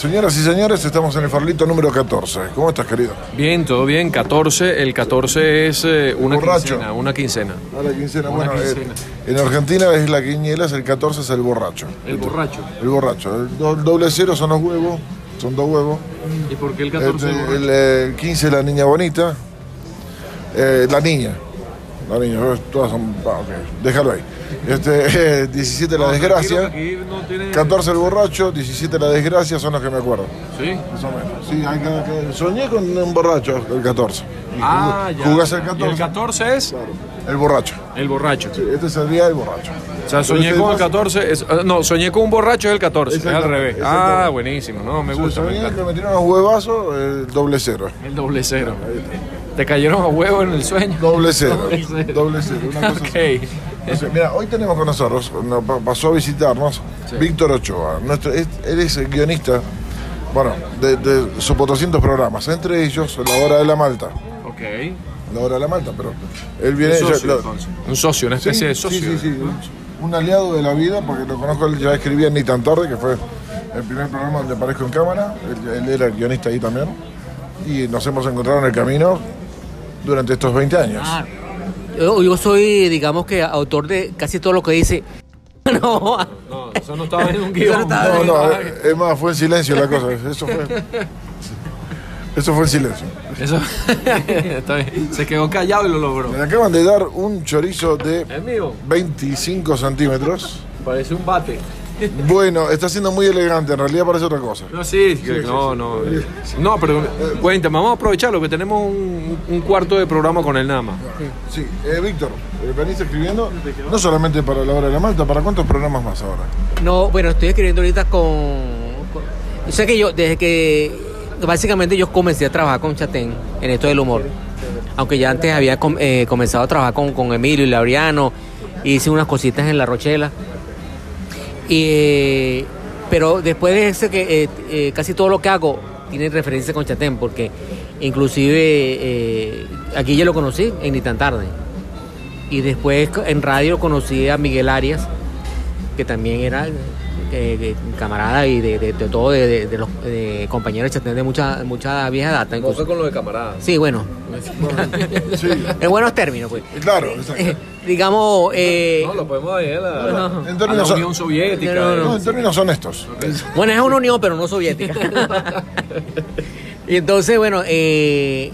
Señoras y señores, estamos en el farlito número 14. ¿Cómo estás, querido? Bien, todo bien. 14, el 14 es eh, una Borracho. quincena. Una quincena. A la quincena. Una bueno, eh, quincena. en Argentina es la quiniela, el 14 es el borracho. El borracho. El borracho. El do- doble cero son los huevos, son dos huevos. ¿Y por qué el 14 Este, el el, eh, 15 es la niña bonita. Eh, la niña. La niña, eh, todas son. ah, ok, déjalo ahí. Este, eh, 17 la No, desgracia. no tiene- 14 el borracho, 17 la desgracia son los que me acuerdo. Sí. Más o menos. Sí, hay que- que- soñé con un borracho el 14. Y Ah, jug- ya. Jugás el Y 14. el 14 es Claro, el borracho. el borracho. Sí, este sería el borracho. O sea, soñé con el ese- 14. es- ah, no, soñé con un borracho es el 14. Es al revés. Ah, buenísimo. No, me gusta. me soñé encanta. que me tiraron unos huevazos, el doble cero. El doble cero. ¿Te cayeron a huevo en el sueño? Doble cero. Doble cero. Doble cero. Una cosa Ok. así. Entonces, mira, hoy tenemos con nosotros, nos pa- pasó a visitarnos Víctor Ochoa. Nuestro, es- él es el guionista, bueno, de, de sus 400 programas, entre ellos La Hora de la Malta. Ok. La Hora de la Malta, pero él viene... Un ya- socio, lo- entonces. Un socio, una especie de socio. Sí, sí, sí. Un, un aliado de la vida, porque lo conozco, él ya escribía Ni tan tarde, que fue el primer programa donde aparezco en cámara. Él, él era el guionista ahí también. Y nos hemos encontrado en el camino durante estos 20 años. Ah, yo, yo soy, digamos que, autor de casi todo lo que dice. No, No, eso no estaba en un guion. no No, es más, fue en silencio la cosa. Eso fue. Eso fue en silencio. Eso está bien. Se quedó callado y lo logró. Me acaban de dar un chorizo de Es mío. 25 centímetros. Parece un bate. Bueno, está siendo muy elegante, en realidad parece otra cosa. No, sí, que- no, no. No, pero cuéntame, vamos a aprovecharlo que tenemos un, un cuarto de programa con él nada más. Sí, eh, Víctor, eh, venís escribiendo no solamente para la hora de la Malta, ¿para cuántos programas más ahora? no, bueno, estoy escribiendo ahorita con, con- Yo sé que yo, desde que. Básicamente yo comencé a trabajar con Chatén en esto del humor. Aunque ya antes había com- eh, comenzado a trabajar con, con Emilio y Laureano. Hice unas cositas en La Rochela. Y, pero después de ese que eh, eh, casi todo lo que hago tiene referencia con Chatén, porque inclusive eh, aquí yo lo conocí en Ni tan tarde. Y después en radio conocí a Miguel Arias, que también era eh, eh, camarada y de, de- de todo, de, de- de los de compañeros de Chatén de mucha, mucha vieja data. incluso. con lo de camaradas. Sí, bueno, Sí, en buenos términos, pues. claro, exacto. Eh, digamos, eh, No, lo podemos ir a la, En a la términos, Unión Soviética. No, no, no, en términos honestos. Bueno, es una unión, pero no soviética. y entonces, bueno, eh,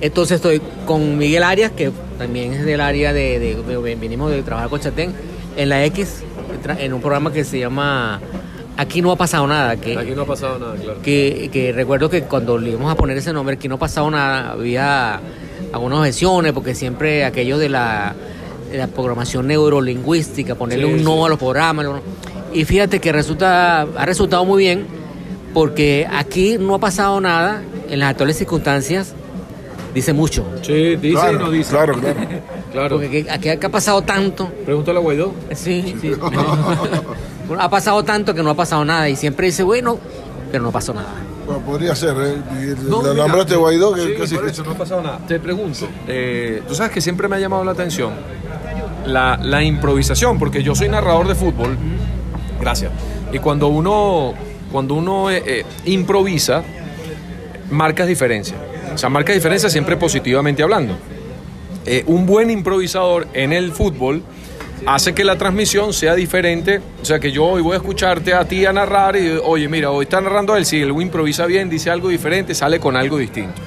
entonces estoy con Miguel Arias, que también es del área de, de- de- venimos de trabajar con Chatén, en la X, en un programa que se llama Aquí no ha pasado nada, que, Aquí no ha pasado nada, claro. que, que recuerdo que cuando le íbamos a poner ese nombre, aquí no ha pasado nada, había algunas objeciones, porque siempre aquello de la, de la programación neurolingüística, ponerle Sí, un no sí. a los programas. Y fíjate que resulta, ha resultado muy bien, porque aquí no ha pasado nada, en las actuales circunstancias, dice mucho. Sí, dice claro, y no dice. Claro, claro. Claro. Porque aquí, aquí ha pasado tanto. Pregúntale a Guaidó. Sí, sí. Bueno, ha pasado tanto que no ha pasado nada. Y siempre dice, bueno, pero no pasó nada. Bueno, podría ser, ¿eh? No, mira, nombraste Guaidó, que sí, casi por eso no ha pasado nada. Te pregunto, eh, tú sabes que siempre me ha llamado la atención la, la improvisación, porque yo soy narrador de fútbol. Gracias. Y cuando uno, cuando uno eh, eh, improvisa, marcas diferencia. O sea, marcas diferencia siempre positivamente hablando. Eh, un buen improvisador en el fútbol hace que la transmisión sea diferente. O sea, que yo hoy voy a escucharte a ti a narrar y, oye, mira, hoy está narrando él, si él improvisa bien, dice algo diferente, sale con algo distinto.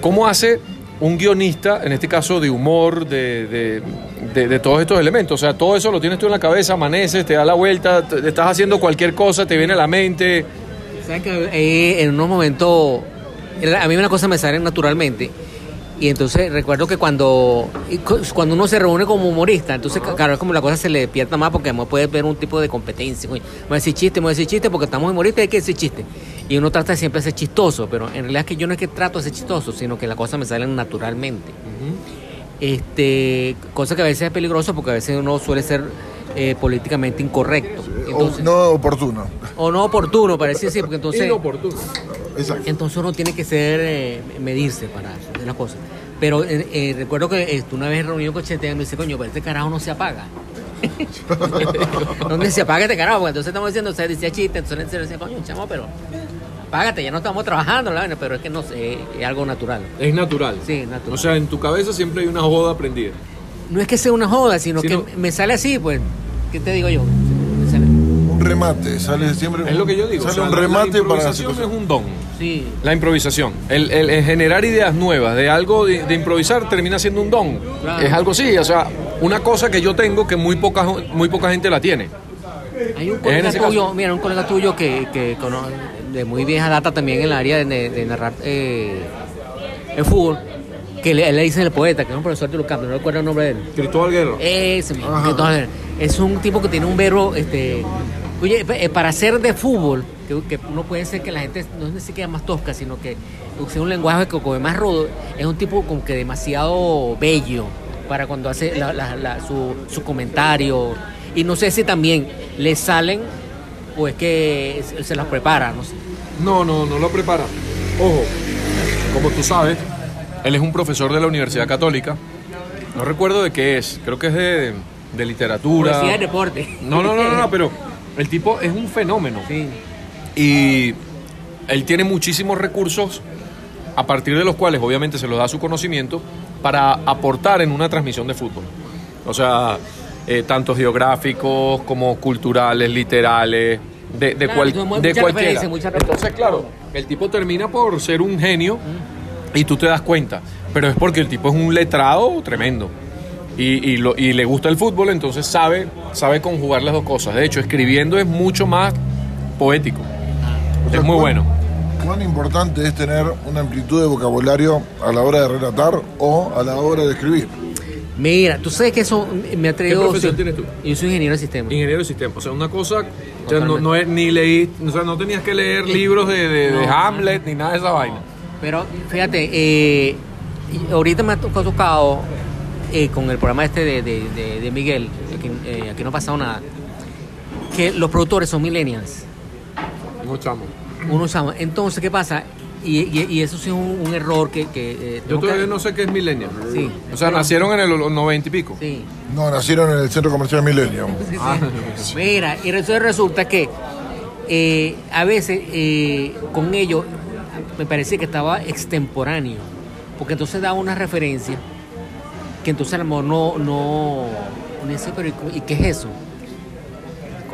¿Cómo hace un guionista, en este caso de humor, de, de- de- todos estos elementos? O sea, todo eso lo tienes tú en la cabeza, amaneces, te da la vuelta, te- estás haciendo cualquier cosa, te viene a la mente. ¿Sabes que eh, en unos momentos, a mí una cosa me sale naturalmente. Y entonces recuerdo que cuando, cuando uno se reúne como humorista, entonces claro, es como la cosa se le despierta más porque además puede ver un tipo de competencia. Voy a decir chiste, voy a decir chiste porque estamos humoristas y hay que decir chiste. Y uno trata de siempre de ser chistoso, pero en realidad es que yo no es que trato de ser chistoso, sino que las cosas me salen naturalmente. Este, cosa que a veces es peligroso porque a veces uno suele ser eh, políticamente incorrecto. O Entonces, no oportuno. o no oportuno, parece decir, porque entonces... Inoportuno. Exacto. Entonces uno tiene que ser, eh, medirse para hacer las cosas. Pero eh, eh, recuerdo que eh, una vez reunido con Chete me dice, coño, pero este carajo no se apaga. donde decía, págate, carajo, porque entonces estamos diciendo, o sea, decía chiste, entonces se decía, coño, chamo, pero págate, ya no estamos trabajando, la vaina", pero es que no sé, es algo natural. Es natural. Sí, es natural. O sea, en tu cabeza siempre hay una joda prendida. No es que sea una joda, sino, Sino- que me sale así, pues, ¿qué te digo yo? Me sale- Un remate, sale siempre. Es lo que yo digo. Sale o sea, un remate la para la situación. es un don. Sí. La improvisación. El, el- el generar ideas nuevas de algo de, de improvisar termina siendo un don. Claro. Es algo así, o sea, una cosa que yo tengo que muy poca, muy poca gente la tiene. Hay un colega tuyo, caso. mira, un colega tuyo que, que de muy vieja data también en el área de, de narrar eh, el fútbol, que le, le dicen el poeta, que es un profesor de Lucas, no recuerdo el nombre de él. Cristóbal. Ese Ajá. que entonces, es un tipo que tiene un verbo, este, oye, eh, para ser de fútbol, que, que no puede ser que la gente no se quede más tosca, sino que use un lenguaje que como más rudo, es un tipo como que demasiado bello para cuando hace la- la- la- su, su comentario. Y no sé si también le salen o es que se, las prepara, no sé. No, no, no lo prepara. Ojo, como tú sabes, él es un profesor de la Universidad Católica. No recuerdo de qué es, creo que es de, de literatura. Poesía de deporte. No, no, no, no, no, pero el tipo es un fenómeno. Sí. Y él tiene muchísimos recursos a partir de los cuales obviamente se los da su conocimiento para aportar en una transmisión de fútbol. O sea, eh, tanto geográficos como culturales, literales, de, de, Claro, cual- de cualquiera. Entonces, claro, el tipo termina por ser un genio y tú te das cuenta, pero es porque el tipo es un letrado tremendo. Y, y lo- y le gusta el fútbol, entonces sabe, sabe conjugar las dos cosas. De hecho, escribiendo es mucho más poético. O sea, Es muy ¿cuán- bueno. ¿Cuán importante es tener una amplitud de vocabulario a la hora de relatar o a la hora de escribir? Mira, tú sabes que eso me ha traído... profesión sí, tienes tú? Yo soy ingeniero de sistemas. Ingeniero de sistema. O sea, una cosa. O sea, no, no es, ni leí. O sea, no tenías que leer libros de, de- de No. Hamlet ni nada de esa vaina. Pero fíjate, eh, ahorita me ha to- tocado eh, con el programa este de, de- de- de Miguel, aquí, eh, aquí no ha pasado nada, que los productores son millennials. No, chamo. Uno llama. Entonces, ¿qué pasa? Y, y- y eso sí es un, un error que... que eh, Yo que- todavía no sé qué es millennial. Sí. O sea, Pero- nacieron en el 90 y pico. Sí. No, nacieron en el centro comercial Millennium. Sí, Ah. sí. Mira, y entonces resulta que eh, a veces eh, con ellos me parecía que estaba extemporáneo, porque entonces daba una referencia que entonces a lo mejor no, no, no dice, pero ¿y cu- ¿y qué es eso?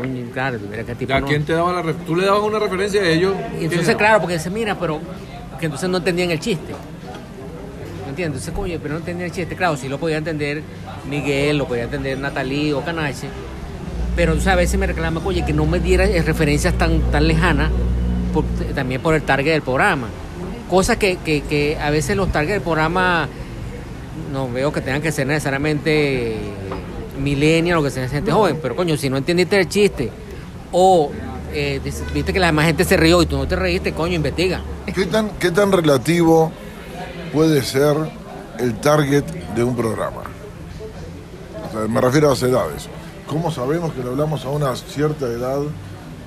Coño, claro, mira que tipo ¿A no- quién te daba la Tú le dabas una referencia a ellos. y entonces, claro, porque dice, mira, pero que entonces no entendían el chiste. ¿Me entiendes? Entonces, coño, pero no entendían el chiste. Claro, sí lo podía entender Miguel, lo podía entender Natalí o Canache. Pero o sea, a veces me reclama, oye, que no me diera referencias tan, tan lejanas, por- también por el target del programa. Cosa que, que, que a veces los targets del programa no veo que tengan que ser necesariamente millennial o que sea gente joven, pero coño, si no entendiste el chiste o eh, viste que la demás gente se rió y tú no te reíste, coño, investiga. ¿Qué tan, ¿Qué tan relativo puede ser el target de un programa? O sea, me refiero a las edades. ¿Cómo sabemos que lo hablamos a una cierta edad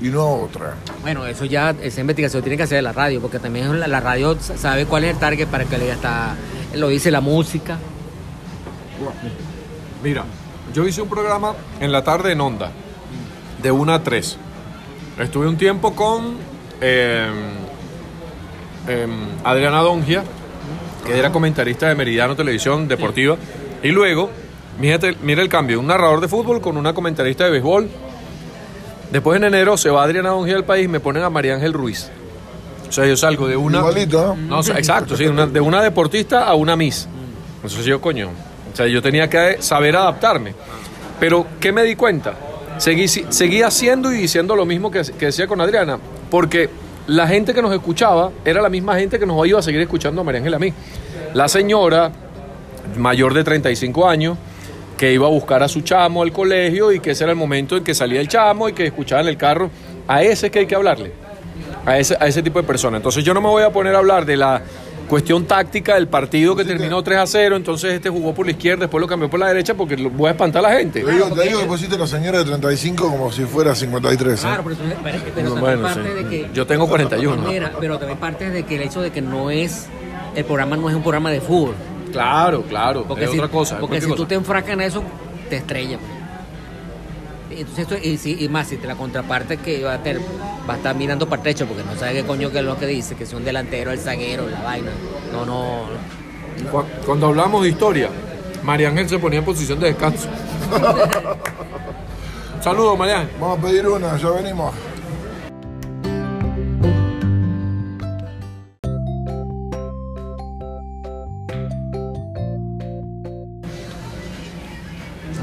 y no a otra? Bueno, eso ya, esa investigación tiene que hacer la radio, porque también la, la radio sa- sabe cuál es el target para que le diga hasta, lo dice la música. Mira, yo hice un programa en la tarde en Onda, de 1 a 3. Estuve un tiempo con eh, eh, Adriana Dongia, que era comentarista de Meridiano Televisión Deportiva. Y luego, mírate- mira el cambio, un narrador de fútbol con una comentarista de béisbol. Después en enero se va Adriana Dongia al país y me ponen a María Ángel Ruiz. O sea, yo salgo de una... ¿no? No, o sea, exacto, sí, una- de una deportista a una Miss. Entonces yo, coño, o sea, yo tenía que saber adaptarme. Pero, ¿qué me di cuenta? Seguí, seguí haciendo y diciendo lo mismo que, que decía con Adriana, porque la gente que nos escuchaba era la misma gente que nos iba a seguir escuchando a María Ángela a mí. La señora, mayor de 35 años, que iba a buscar a su chamo al colegio y que ese era el momento en que salía el chamo y que escuchaba en el carro, a ese que hay que hablarle a ese, a ese tipo de personas. Entonces yo no me voy a poner a hablar de la cuestión táctica del partido que terminó 3 a 0, entonces este jugó por la izquierda, después lo cambió por la derecha porque lo- voy a espantar a la gente. Te digo, te digo que pusiste a la señora de 35 como si fuera 53. ¿eh? Claro, pero, pero- pero también Bueno, parte sí. de que... Yo tengo 41. Mira, pero también parte de que el hecho de que no es, el programa no es un programa de fútbol. Claro, claro, Porque es si, otra cosa. Porque si cualquier tú cosa. te enfracas en eso, te estrellas. Entonces, esto, y, sí, y más, si te la contraparte que va a, tener, va a estar mirando para el techo porque no sabe qué coño que es lo que dice, que es un delantero, el zaguero, la vaina. No, no. Cu- Cuando hablamos de historia, María Ángel se ponía en posición de descanso. Saludos, María Ángel. Vamos a pedir una, ya venimos.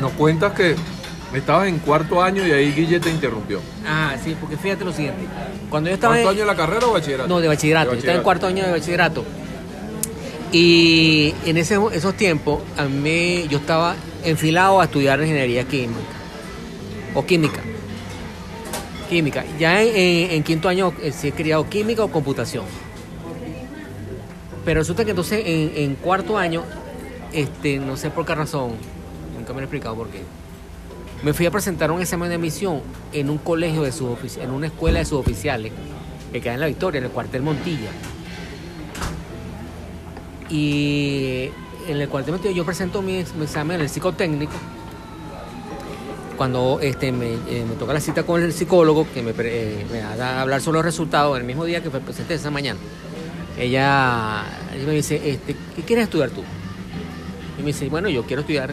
Nos cuentas que estabas en cuarto año y ahí Guille te interrumpió. Ah, sí, porque fíjate lo siguiente. Cuando yo estaba ¿Cuánto en- año de la carrera o bachillerato? No, de bachillerato. Yo estaba en cuarto año de bachillerato. Y en ese, esos tiempos, a mí yo estaba enfilado a estudiar ingeniería química. O química. Química. Ya en, en- en quinto año eh, sí he criado química o computación. Pero resulta que entonces en, en cuarto año, este, no sé por qué razón, nunca me lo he explicado por qué. Me fui a presentar un examen de admisión en un colegio de subofici- en una escuela de suboficiales que queda en La Victoria, en el cuartel Montilla. Y en el cuartel Montilla yo presento mi, ex- mi examen en el psicotécnico. Cuando este, me, eh, me toca la cita con el psicólogo, que me, eh, a hablar sobre los resultados el mismo día que presenté esa mañana, ella, ella me dice, este, ¿qué quieres estudiar tú? Y me dice, bueno, yo quiero estudiar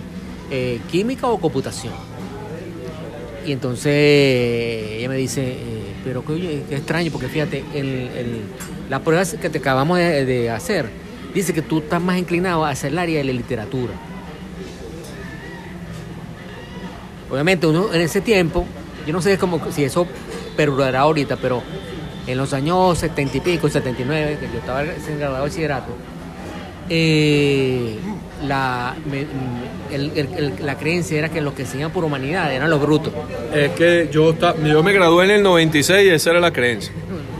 eh, química o computación. Y entonces ella me dice, eh, pero qué, qué extraño, porque fíjate, el, el- la prueba que te acabamos de, hacer dice que tú estás más inclinado hacia el área de la literatura. Obviamente, uno en ese tiempo, yo no sé cómo, si eso perdurará ahorita, pero en los años 70 y pico, 79, que yo estaba recién graduado de bachillerato, eh, la, me- el- el- el- la creencia era que los que enseñaban por humanidad eran los brutos. Es que yo, ta- yo me gradué en el 96 y esa era la creencia.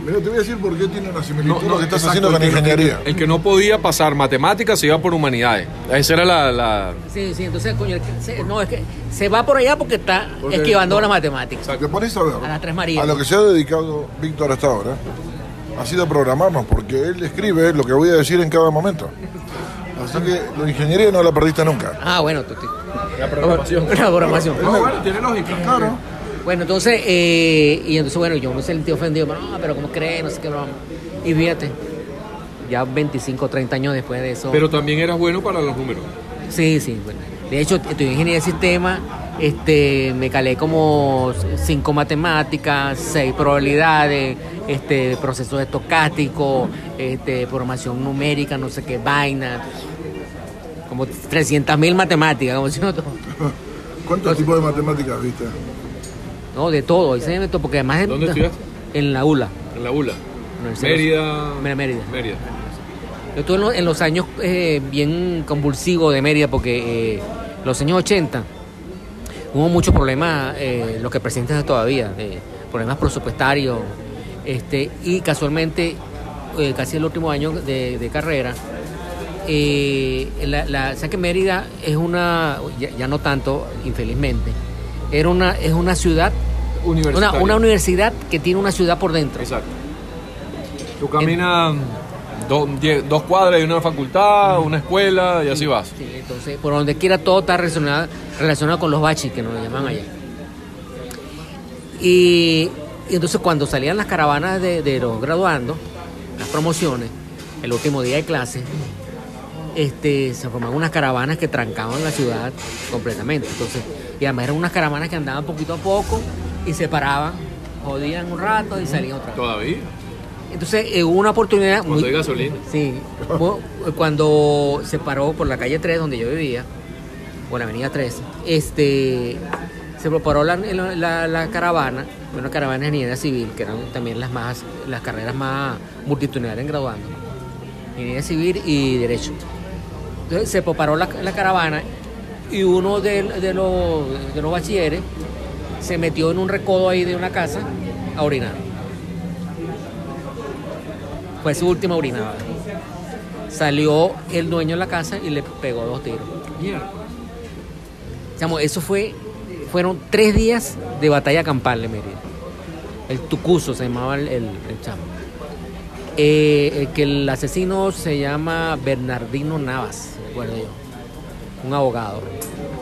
Mira, te voy a decir por qué tiene una similitud No, lo que estás exacto, haciendo con el que no- ingeniería. El que no podía pasar matemáticas se iba por humanidades. Esa era la... la- Sí, sí, entonces, coño, el que- se- no, es que se va por allá porque está Porque- esquivando no. las matemáticas. Te pones a ver. A las Tres Marías. A lo que se ha dedicado Víctor hasta ahora ha sido programarnos, porque él escribe lo que voy a decir en cada momento. Así que la ingeniería no la perdiste nunca. Ah, bueno, tú, la programación. la programación. No, bueno, tiene lógica. Claro. Bueno, entonces, eh, y entonces, bueno, yo me sentí ofendido, pero no, pero ¿cómo crees? No sé qué broma. Y fíjate, ya 25, 30 años después de eso. Pero también eras bueno para los números. Sí, sí, bueno. De hecho, estudié ingeniería de sistema, este, me calé como cinco matemáticas, seis probabilidades, este, procesos estocásticos, este, programación numérica, no sé qué vaina, como 300 mil matemáticas, como si no, ¿Cuántos tipos de matemáticas viste? no, de todo, todo, porque además ¿Dónde estudiaste? En la ULA. En la ULA. Mérida. Mérida. Mérida. Mérida. Yo estuve en los, en los años eh, bien convulsivos de Mérida porque eh, los años 80 hubo muchos problemas, eh, lo que presentas todavía, eh, problemas presupuestarios. Este, y casualmente, eh, casi el último año de, de carrera, eh, la, la, ¿sabes que Mérida es una, ya, ya no tanto, infelizmente, era una, es una ciudad, una, una universidad que tiene una ciudad por dentro. Exacto. Tú caminas do- die- dos cuadras y una facultad, una escuela y así vas. Sí, entonces, por donde quiera todo está relacionado, relacionado con los bachis, que nos lo llaman allá. Y, y entonces cuando salían las caravanas de, de los graduandos, las promociones, el último día de clase, este, se formaban unas caravanas que trancaban la ciudad completamente. Entonces, y además eran unas caravanas que andaban poquito a poco y se paraban, jodían un rato y salían otra vez. Todavía. Entonces, eh, hubo una oportunidad Cuando hay gasolina. Sí, Bueno, cuando se paró por la calle 3 donde yo vivía, por la avenida 3, este, se preparó la, la- la caravana, una caravana de ingeniería civil, que eran también las más, las carreras más multitudinarias en graduando, ingeniería civil y derecho. Entonces se preparó la, la caravana y uno de, de los, de los bachilleres se metió en un recodo ahí de una casa a orinar. Fue su última orinada. Salió el dueño de la casa y le pegó dos tiros. Chamo, eso fue, fueron tres días de batalla campal de Mérida. El Tucuso se llamaba el, el- el chamo. Eh, el que el asesino se llama Bernardino Navas, recuerdo yo. Un abogado.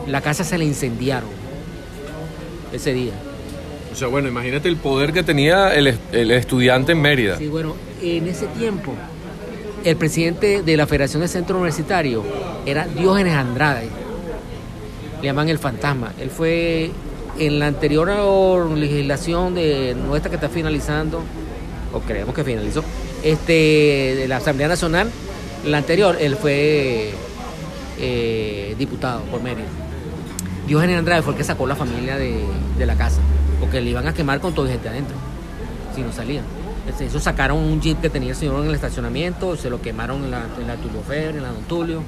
La casa se le incendiaron. ese día. O sea, bueno, imagínate el poder que tenía el, el estudiante en Mérida. Sí, bueno, en ese tiempo, el presidente de la Federación del Centro Universitario era Diógenes Andrade. Le llaman el fantasma. Él fue en la anterior legislación de nuestra que está finalizando, o creemos que finalizó, este, de la Asamblea Nacional, la anterior, él fue eh, diputado por Mérida. Diógenes Andrade fue el que sacó la familia de, la casa, porque le iban a quemar con toda gente adentro, si no salían. Eso sacaron un jeep que tenía el señor en el estacionamiento, se lo quemaron en la, en la Tulio Febre, en la Don Tulio.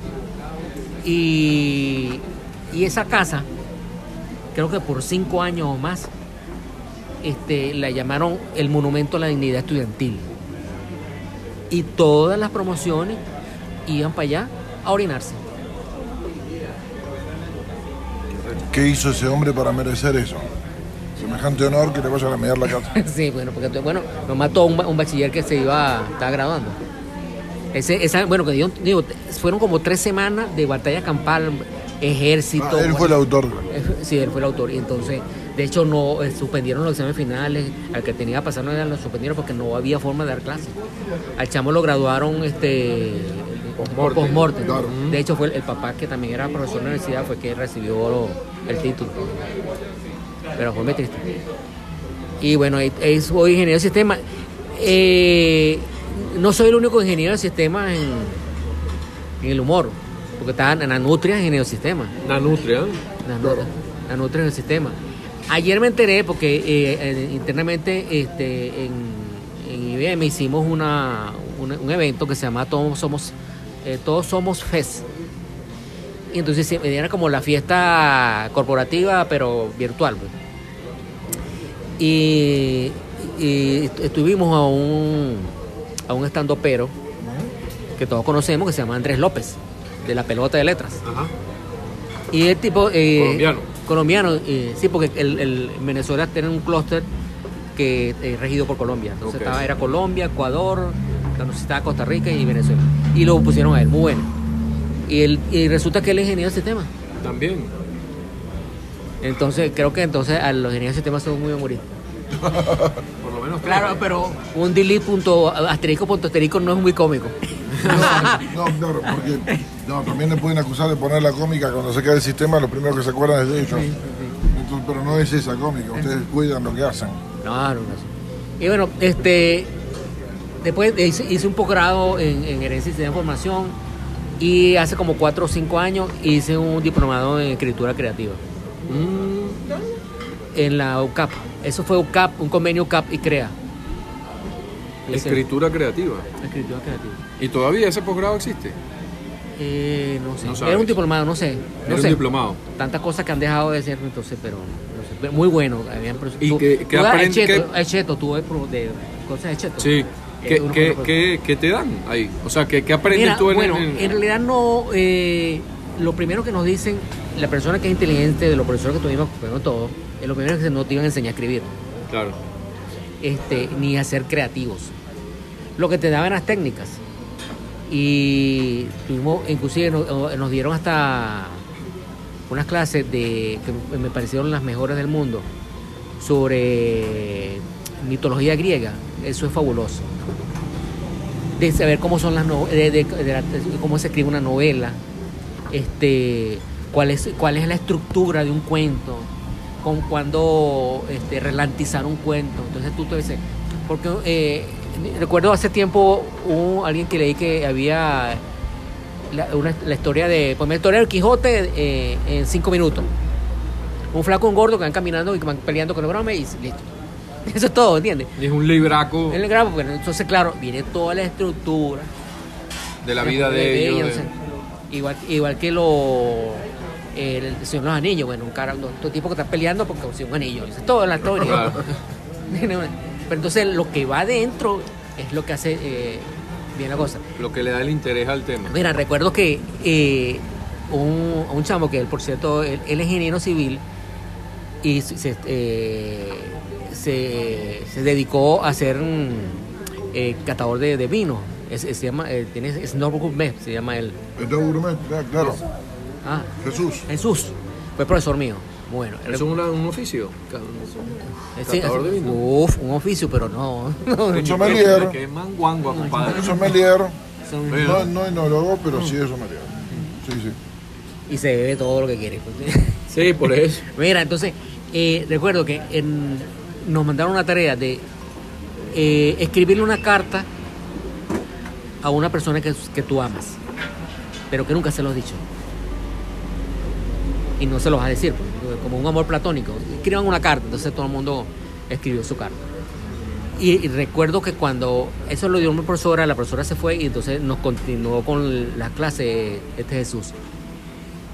Y, y esa casa, creo que por cinco años o más, este, la llamaron el Monumento a la Dignidad Estudiantil. Y todas las promociones iban para allá a orinarse. ¿Qué hizo ese hombre para merecer eso? Semejante honor que le vayan a medir la casa. Sí, bueno, porque bueno, nos mató un, ba- un bachiller que se iba, estaba graduando. Ese, esa, bueno, que digo, digo, fueron como tres semanas de batalla campal, ejército. Ah, él fue el autor. Él- Sí, él fue el autor. Y entonces, de hecho, no eh, suspendieron los exámenes finales. Al que tenía que pasar no lo suspendieron porque no había forma de dar clases. Al chamo lo graduaron este Post-mortem. post-mortem. Claro. De hecho, fue el, el papá que también era profesor de la universidad, fue que recibió lo- el título. Pero fue muy triste. Y bueno, es- es- soy ingeniero de sistema. Eh, no soy el único ingeniero de sistema en, en el humor, porque está Nanutria, ingeniero de sistema. Nanutria. Las notas en el sistema. Ayer me enteré porque eh, internamente este, en, en IBM hicimos una, una- un evento que se llama Todos Somos, eh, Todos Somos FES. Y entonces era como la fiesta corporativa, pero virtual. pues. Y, y est- estuvimos a un, a un estandopero que todos conocemos que se llama Andrés López, de la pelota de letras. Ajá. Y el tipo... eh, Colombiano. Colombiano, eh, sí, porque el, el Venezuela tiene un clúster que es regido por Colombia. Entonces estaba, era Colombia, Ecuador, entonces estaba Costa Rica y Venezuela. Y lo pusieron a él, muy bueno. Y, él, y resulta que él es ingeniero de sistema. También. Entonces creo que entonces a los ingenieros de sistema son muy humoristas. Por lo menos Claro, pero un delete punto asterisco punto asterisco no es muy cómico. No, claro, porque no, también le pueden acusar de poner la cómica cuando se cae el sistema, lo primero que se acuerdan es de ellos. Entonces, pero no es esa cómica, ustedes cuidan lo que hacen. No, no, no. Y bueno, este, después hice, un posgrado en, en herencia y sistema de información y hace como cuatro o cinco años hice un diplomado en escritura creativa Mm, en la UCAP. Eso fue UCAP, un convenio UCAP y CREA. Escritura creativa. escritura creativa. ¿Y todavía ese posgrado existe? Eh, no sé. No. Era un diplomado, no sé. No Era un sé. diplomado. Tantas cosas que han dejado de ser, entonces, pero, no sé. Muy bueno. Habían ¿Y tú- qué tú aprende- cheto, pro- de cosas de cheto. Sí. Eh, ¿Qué, uno qué, con- qué- qué te dan ahí? O sea, ¿qué, qué aprendes Mira, tú en, bueno, en- en realidad no. eh, lo primero que nos dicen, la persona que es inteligente, de los profesores que tuvimos, bueno, todo, es lo primero que nos iban a enseñar a escribir, Claro. este, ni a ser creativos. Lo que te daban las técnicas. Y tuvimos, inclusive nos, nos dieron hasta unas clases de que me parecieron las mejores del mundo sobre mitología griega. Eso es fabuloso. De saber cómo son las no- de, de- de cómo se escribe una novela, este, cuál es cuál es la estructura de un cuento, con cuando este, relantizar un cuento. Entonces tú te dices, porque eh, recuerdo hace tiempo un, alguien que leí que había la, una- la historia de, pues la historia del Quijote eh, en cinco minutos. Un flaco, un gordo que van caminando y que van peleando con el broma y listo. Eso es todo, ¿entiendes? Y es un libraco el grabo, bueno, entonces claro, viene toda la estructura. de la vida de ellos. ellos, de- sea, igual, igual que lo el Señor de los Anillos, bueno, un cara, dos tipos que están peleando porque consiguen un anillo. Eso es toda la historia. Claro. Pero entonces lo que va adentro es lo que hace eh, bien la cosa. Lo que le da el interés al tema. Mira, recuerdo que eh, un, un chamo que él, por cierto, él, él es ingeniero civil y se, se, eh, se- se dedicó a ser mm, eh, catador de, de vino. Es- es- se llama, eh, tiene Snow Gourmet, se llama él. Es gourmet, claro. Ah, Jesús. Jesús, fue profesor mío. Bueno, ¿Eso es un oficio? Sí, catador de vino. Uf, un oficio, pero no. Un sommelier. Que es manguangua, compadre. Un sommelier. No, no enólogo, pero sí es sommelier. Sí, sí. y se bebe todo lo que quiere. Sí, por eso. Mira, entonces, eh, recuerdo que en- nos mandaron una tarea de eh, escribirle una carta a una persona que, que tú amas, pero que nunca se lo has dicho. Y no se lo vas a decir, como un amor platónico. Escriban una carta, entonces todo el mundo escribió su carta. Y, y recuerdo que cuando eso lo dio una profesora, la profesora se fue y entonces nos continuó con la clase este Jesús.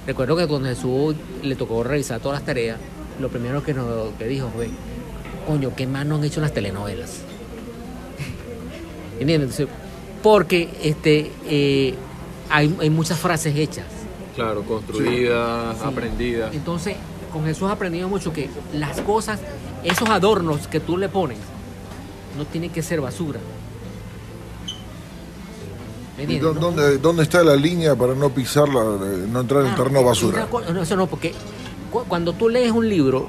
Recuerdo que cuando Jesús le tocó revisar todas las tareas, lo primero que nos que dijo fue, coño, ¿qué más no han hecho las telenovelas? ¿Entiendes? Entonces, porque este, eh, hay, hay muchas frases hechas. Claro, construida, Sí. aprendida. Entonces, con Jesús aprendimos mucho que las cosas, esos adornos que tú le pones, no tienen que ser basura. ¿Me ¿Y entiendes? dó- No- dónde, dónde está la línea para no pisarla, eh, no entrar en Ah, terreno basura? una co- no, eso no, porque cu- cuando tú lees un libro,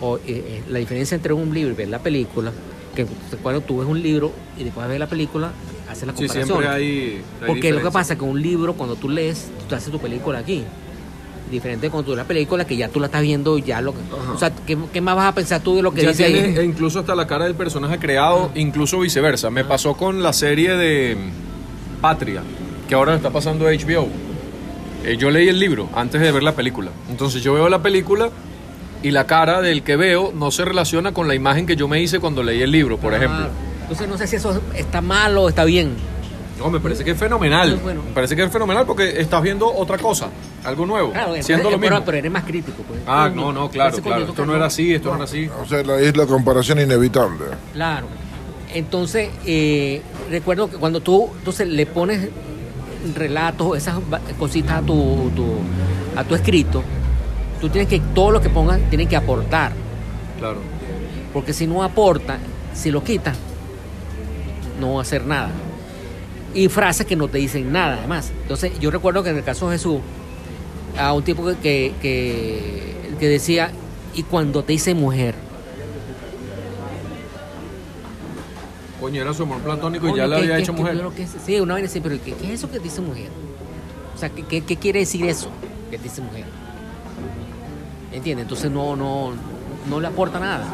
o eh, eh, la diferencia entre un libro y ver la película, que cuando tú ves un libro y después ves la película, haces la Sí, comparación. siempre hay. hay porque lo que diferencia. pasa es que un libro, cuando tú lees, tú haces tu película aquí. Diferente cuando tú ves la película, que ya tú la estás viendo, ya lo que. Ajá. O sea, ¿qué, qué más vas a pensar tú de lo que Ya dice tiene ahí? incluso hasta la cara del personaje creado, incluso viceversa. Me pasó con la serie de mm, Patria, que ahora está pasando HBO. Eh, yo leí el libro antes de ver la película. Entonces yo veo la película y la cara del que veo no se relaciona con la imagen que yo me hice cuando leí el libro, por Ah, ejemplo. Entonces no sé si eso está mal o está bien. No, me parece que es fenomenal. Pues bueno. Me parece que es fenomenal porque estás viendo otra cosa, algo nuevo, Claro, siendo pero, lo mismo. pero eres más crítico. Pues. Ah, no, no, claro, claro. Esto no era así, esto no era así. O sea, la- es la comparación inevitable. Claro. Entonces, eh, recuerdo que cuando tú entonces, le pones relatos, esas cositas a tu, tu- a tu escrito, tú tienes que, todo lo que pongas, tiene que aportar. Claro. Porque si no aporta, si lo quitas, no va a hacer nada. Y frases que no te dicen nada, además. Entonces, yo recuerdo que en el caso de Jesús, a un tipo que, que, decía, y cuando te dice mujer, Coño, era su amor platónico y ya le ¿qué- había hecho qué- mujer. sí, una vez así, pero ¿qué, qué es eso que dice mujer? O sea, ¿qué, qué, qué quiere decir eso que dice mujer? ¿Entiendes? Entonces no, no, no le aporta nada.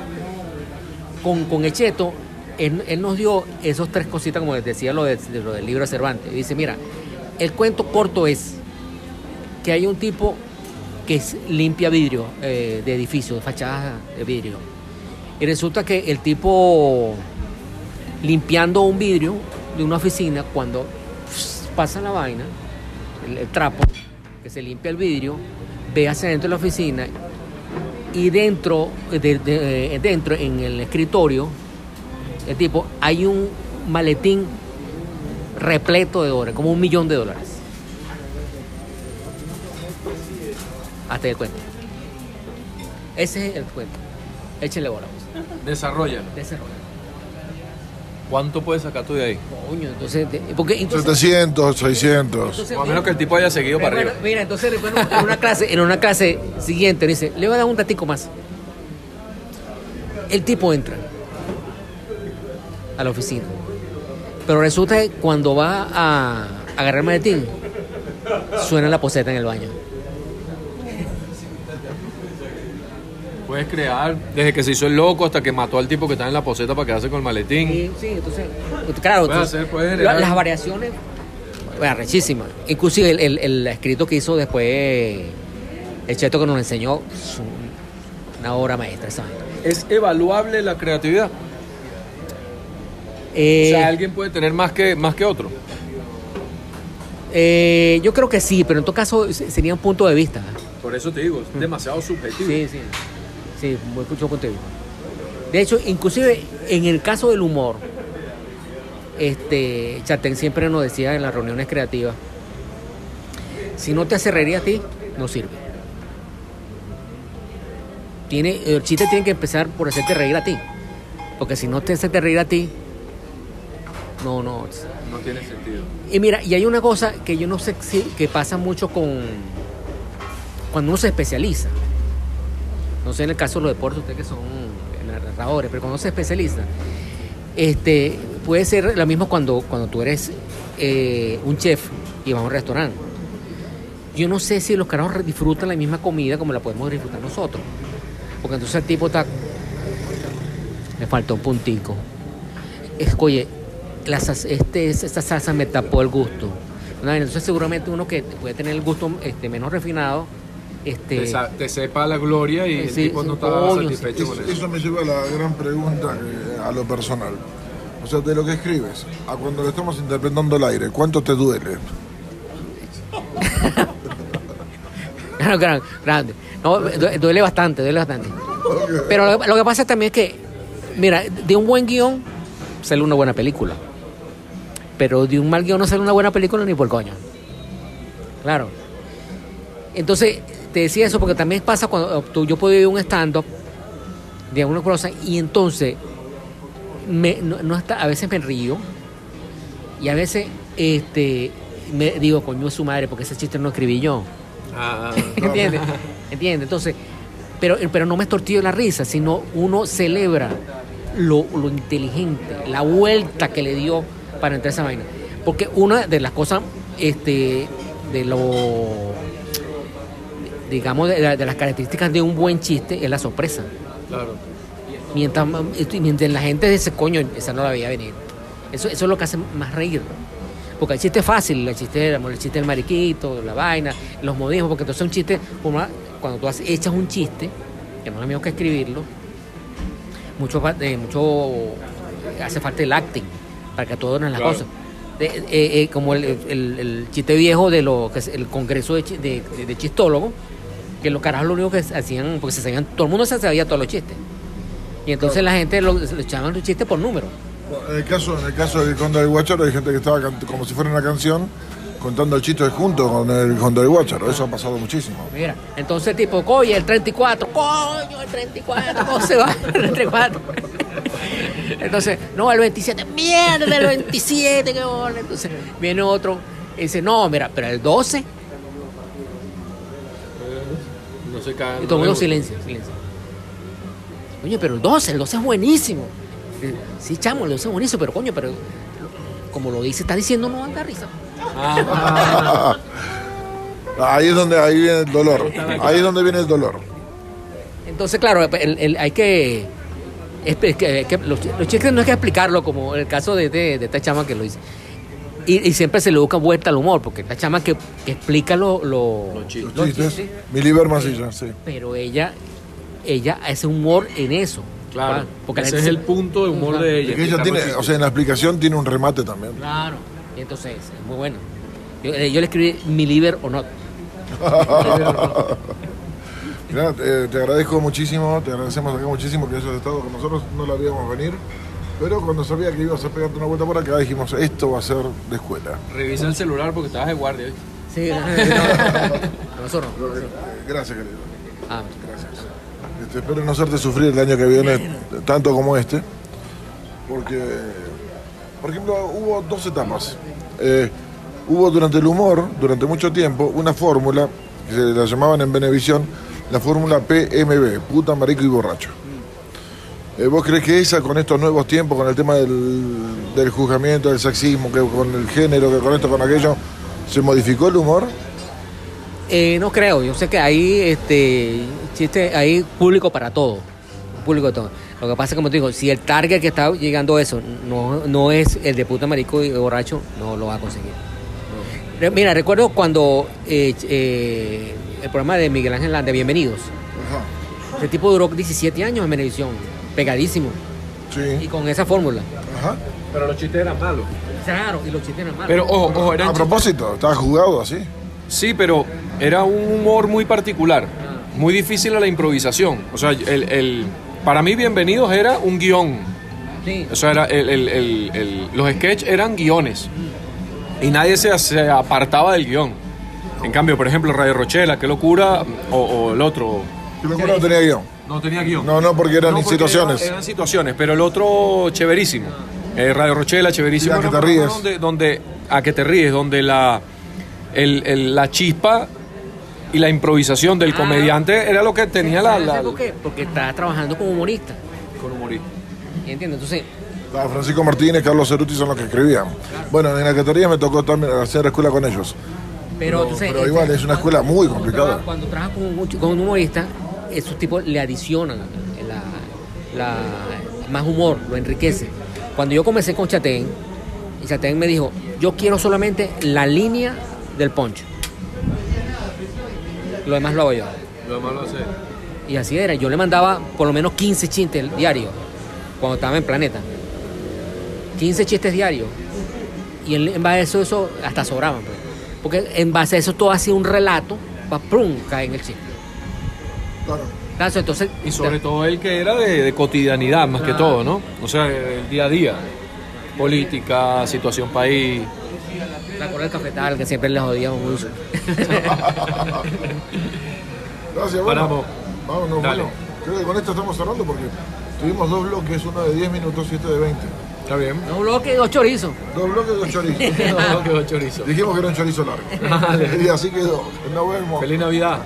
Con, con Echeto, él, él nos dio esos tres cositas, como les decía lo, de, lo del libro de Cervantes. Dice, mira, el cuento corto es que hay un tipo que limpia vidrio eh, de edificios, de fachadas de vidrio. Y resulta que el tipo limpiando un vidrio de una oficina, cuando pasa la vaina, el, el trapo, que se limpia el vidrio, ve hacia dentro de la oficina y dentro, de- de- eh, dentro en el escritorio, el tipo, hay un maletín repleto de dólares, como un millón de dólares. Hasta el cuento. Ese es el cuento. Échale bola. pues. Desarrolla. ¿Cuánto puedes sacar tú de ahí? Coño, entonces, porque entonces, 700, 600. entonces, O a menos que el tipo haya seguido para arriba. Mira, entonces bueno, en una clase, en una clase siguiente dice, le voy a dar un datico más. El tipo entra a la oficina. Pero resulta que cuando va a agarrar el maletín, suena la poseta en el baño. Puedes crear desde que se hizo el loco hasta que mató al tipo que está en la poseta para quedarse con el maletín. Sí, sí, entonces, claro, Puede entonces, hacer, puede la- generar. las variaciones, bueno, rechísimas. Inclusive el, el- el escrito que hizo después el cheto que nos enseñó, una obra maestra esa. Es evaluable la creatividad. Eh, o sea, alguien puede tener más que, más que otro. eh, yo creo que sí, pero en todo caso se- sería un punto de vista. Por eso te digo, es demasiado subjetivo. Sí, sí. Sí, muy mucho punto de vista. De hecho, inclusive en el caso del humor, este, Chatén siempre nos decía en las reuniones creativas, si no te hace reír a ti, no sirve. Tiene, el chiste tiene que empezar por hacerte reír a ti. Porque si no te hace reír a ti, no, no. No tiene sentido. Y mira, y hay una cosa que yo no sé si que pasa mucho con cuando uno se especializa. No sé en el caso de los deportes, ustedes que son narradores, pero cuando se especializa, este, puede ser lo mismo cuando, cuando tú eres eh, un chef y vas a un restaurante. Yo no sé si los carajos disfrutan la misma comida como la podemos disfrutar nosotros. Porque entonces el tipo está. Me faltó un puntico. Es, este, esta salsa me tapó el gusto. Entonces seguramente uno que puede tener el gusto este, menos refinado. Este, Te, sa- te sepa la gloria y el Sí, tipo no coño, satisfecho Eso, con eso. eso me lleva a la gran pregunta que- a lo personal. O sea, de lo que escribes a cuando le estamos interpretando el aire, ¿cuánto te duele? Claro, grande. No, du- duele bastante, duele bastante. Pero lo, lo que pasa también es que, mira, de un buen guion sale una buena película. Pero de un mal guion no sale una buena película ni por coño. Claro. Entonces, te decía eso porque también pasa cuando tú- yo puedo ir a un stand-up de alguna cosa y entonces me, no, no está, a veces me río y a veces este, me digo, coño es su madre porque ese chiste no escribí yo. Ah, ¿Entiendes? ¿Entiendes? Entonces, pero, pero no me estortillo la risa, sino uno celebra lo, lo inteligente, la vuelta que le dio para entrar a esa vaina. Porque una de las cosas, este, de lo digamos, de, de las características de un buen chiste es la sorpresa. claro. Mientras, mientras la gente dice, coño, esa no la veía venir. Eso, eso es lo que hace más reír. Porque el chiste es fácil, el chiste, el chiste del mariquito, la vaina, los modismos, porque entonces un chiste, cuando tú echas un chiste, que no es lo mismo que escribirlo, mucho, eh, mucho hace falta el acting para que todo las Claro. cosas. Eh, eh, como el, el- el chiste viejo de lo que es el congreso de, de, de- de chistólogos, que los carajos lo único que hacían, porque se sabían, todo el mundo se sabía todos los chistes. Y entonces la gente lo, le echaban los chistes por número. En el caso, en el caso del Conde del Guacharo hay gente que estaba como si fuera una canción contando el chiste junto con el Conde del Guacharo. Eso ha pasado muchísimo. Mira, entonces tipo, oye, el 34, coño, el 34, ¿cómo se va? El 34. Entonces, no, el 27, mierda, el 27, qué bola. Entonces viene otro y dice, no, mira, pero el 12, Y todo el mundo silencio, silencio. Oye, pero el 12, el 12 es buenísimo. Sí, chamo, el 12 es buenísimo, pero coño, pero como lo dice, está diciendo, no anda risa. Ah, Ahí es donde ahí viene el dolor. Ahí es donde viene el dolor. Entonces, claro, el- el- hay que, es que- que los, los chistes no hay que explicarlo, como el caso de, de- de esta chama que lo dice. Y, y siempre se le busca vuelta al humor, porque esta chama que, que explica lo, lo- Los chistes. Los chistes. Mili sí. pero ella, ella hace humor en eso. claro. ¿va? Porque la Ese es el punto de humor de ella. Tiene, o sea, en la explicación tiene un remate también. Claro. Y entonces es muy bueno. Yo, eh, yo le escribí mi liver o not. Mira, te, te agradezco muchísimo, te agradecemos acá muchísimo que hayas estado con nosotros, no la veíamos venir, pero cuando sabía que ibas a pegarte una vuelta por acá dijimos, esto va a ser de escuela. Revisa el celular porque estabas de guardia. ¿viste? Sí, no, no, no, nosotros no. Eh, Gracias, querido. Ah, Gracias. Este, espero no hacerte sufrir el año que viene tanto como este, porque, por ejemplo, hubo dos etapas. Eh, hubo durante el humor, durante mucho tiempo, una fórmula que se la llamaban en Benevisión la fórmula PMB, puta, marico y borracho. Eh, ¿Vos crees que esa, con estos nuevos tiempos, con el tema del, del juzgamiento, del sexismo, que con el género, que con esto, con aquello, se modificó el humor? Eh, no creo, yo sé que hay este chiste, hay público para todo. Público de todo. Lo que pasa es como te digo, si el target que está llegando a eso no, no es el de puta marico y borracho, no lo va a conseguir. Mira, recuerdo cuando eh, eh, el programa de Miguel Ángel Landa, Bienvenidos. Ajá. Ese tipo duró 17 años en Venevisión, pegadísimo. Y Sí. con esa fórmula. Ajá. Pero los chistes eran malos. Claro, y los chistes eran malos. Pero ojo, ojo, eran A propósito, estaba jugado así. Sí, pero era un humor muy particular, muy difícil a la improvisación. O sea, el, el- para mí Bienvenidos era un guion. Sí. O sea, era el- el- el- el- los sketches eran guiones. Y nadie se, se apartaba del guion. En cambio, por ejemplo, Radio Rochela, qué locura, o, o el otro... Que lo no tenía guion. No tenía guion. No, no, porque eran No, porque situaciones. Eran, eran situaciones, pero el otro chéverísimo. Eh, Radio Rochela, chéverísimo. Y a que te ríes. Donde, donde- a que te ríes, donde la, el- el- la chispa y la improvisación del Ah. comediante era lo que tenía la... ¿Sabes la por qué? Porque estaba trabajando como humorista. con humorista. ¿Entiendes? Entonces, Ah, Francisco Martínez, Carlos Ceruti son los que escribían. Bueno, en la categoría me tocó también hacer escuela con ellos. pero, Pero- entonces, pero igual, es una escuela muy complicada. Cuando trabajas con un, con un humorista, esos tipos le adicionan la, la- más humor, lo enriquece. Cuando yo comencé con Chatén, y Chatén me dijo, yo quiero solamente la línea del poncho. Lo demás lo hago yo. Lo demás lo hace. Y así era, yo le mandaba por lo menos 15 chistes diarios cuando estaba en Planeta. 15 chistes diarios. Y en, base a eso, eso hasta sobraban. pues. Porque en base a eso todo hacía un relato, pa prum, cae en el chiste. Claro. Entonces, Y sobre todo el que era de, de cotidianidad más que todo, ¿no? O sea, el día a día. Política, situación país. la cola del cafetal, que siempre le jodíamos mucho. Gracias, bueno. Paramos. Vámonos, Dale. bueno. Creo que con esto estamos cerrando porque tuvimos dos bloques, uno de 10 minutos y este de 20. Está bien. Un bloque, dos chorizos. Dos bloques de chorizo. No, quedó chorizo. Dijimos que era un chorizo largo. Y así quedó. Nos vemos. Feliz Navidad.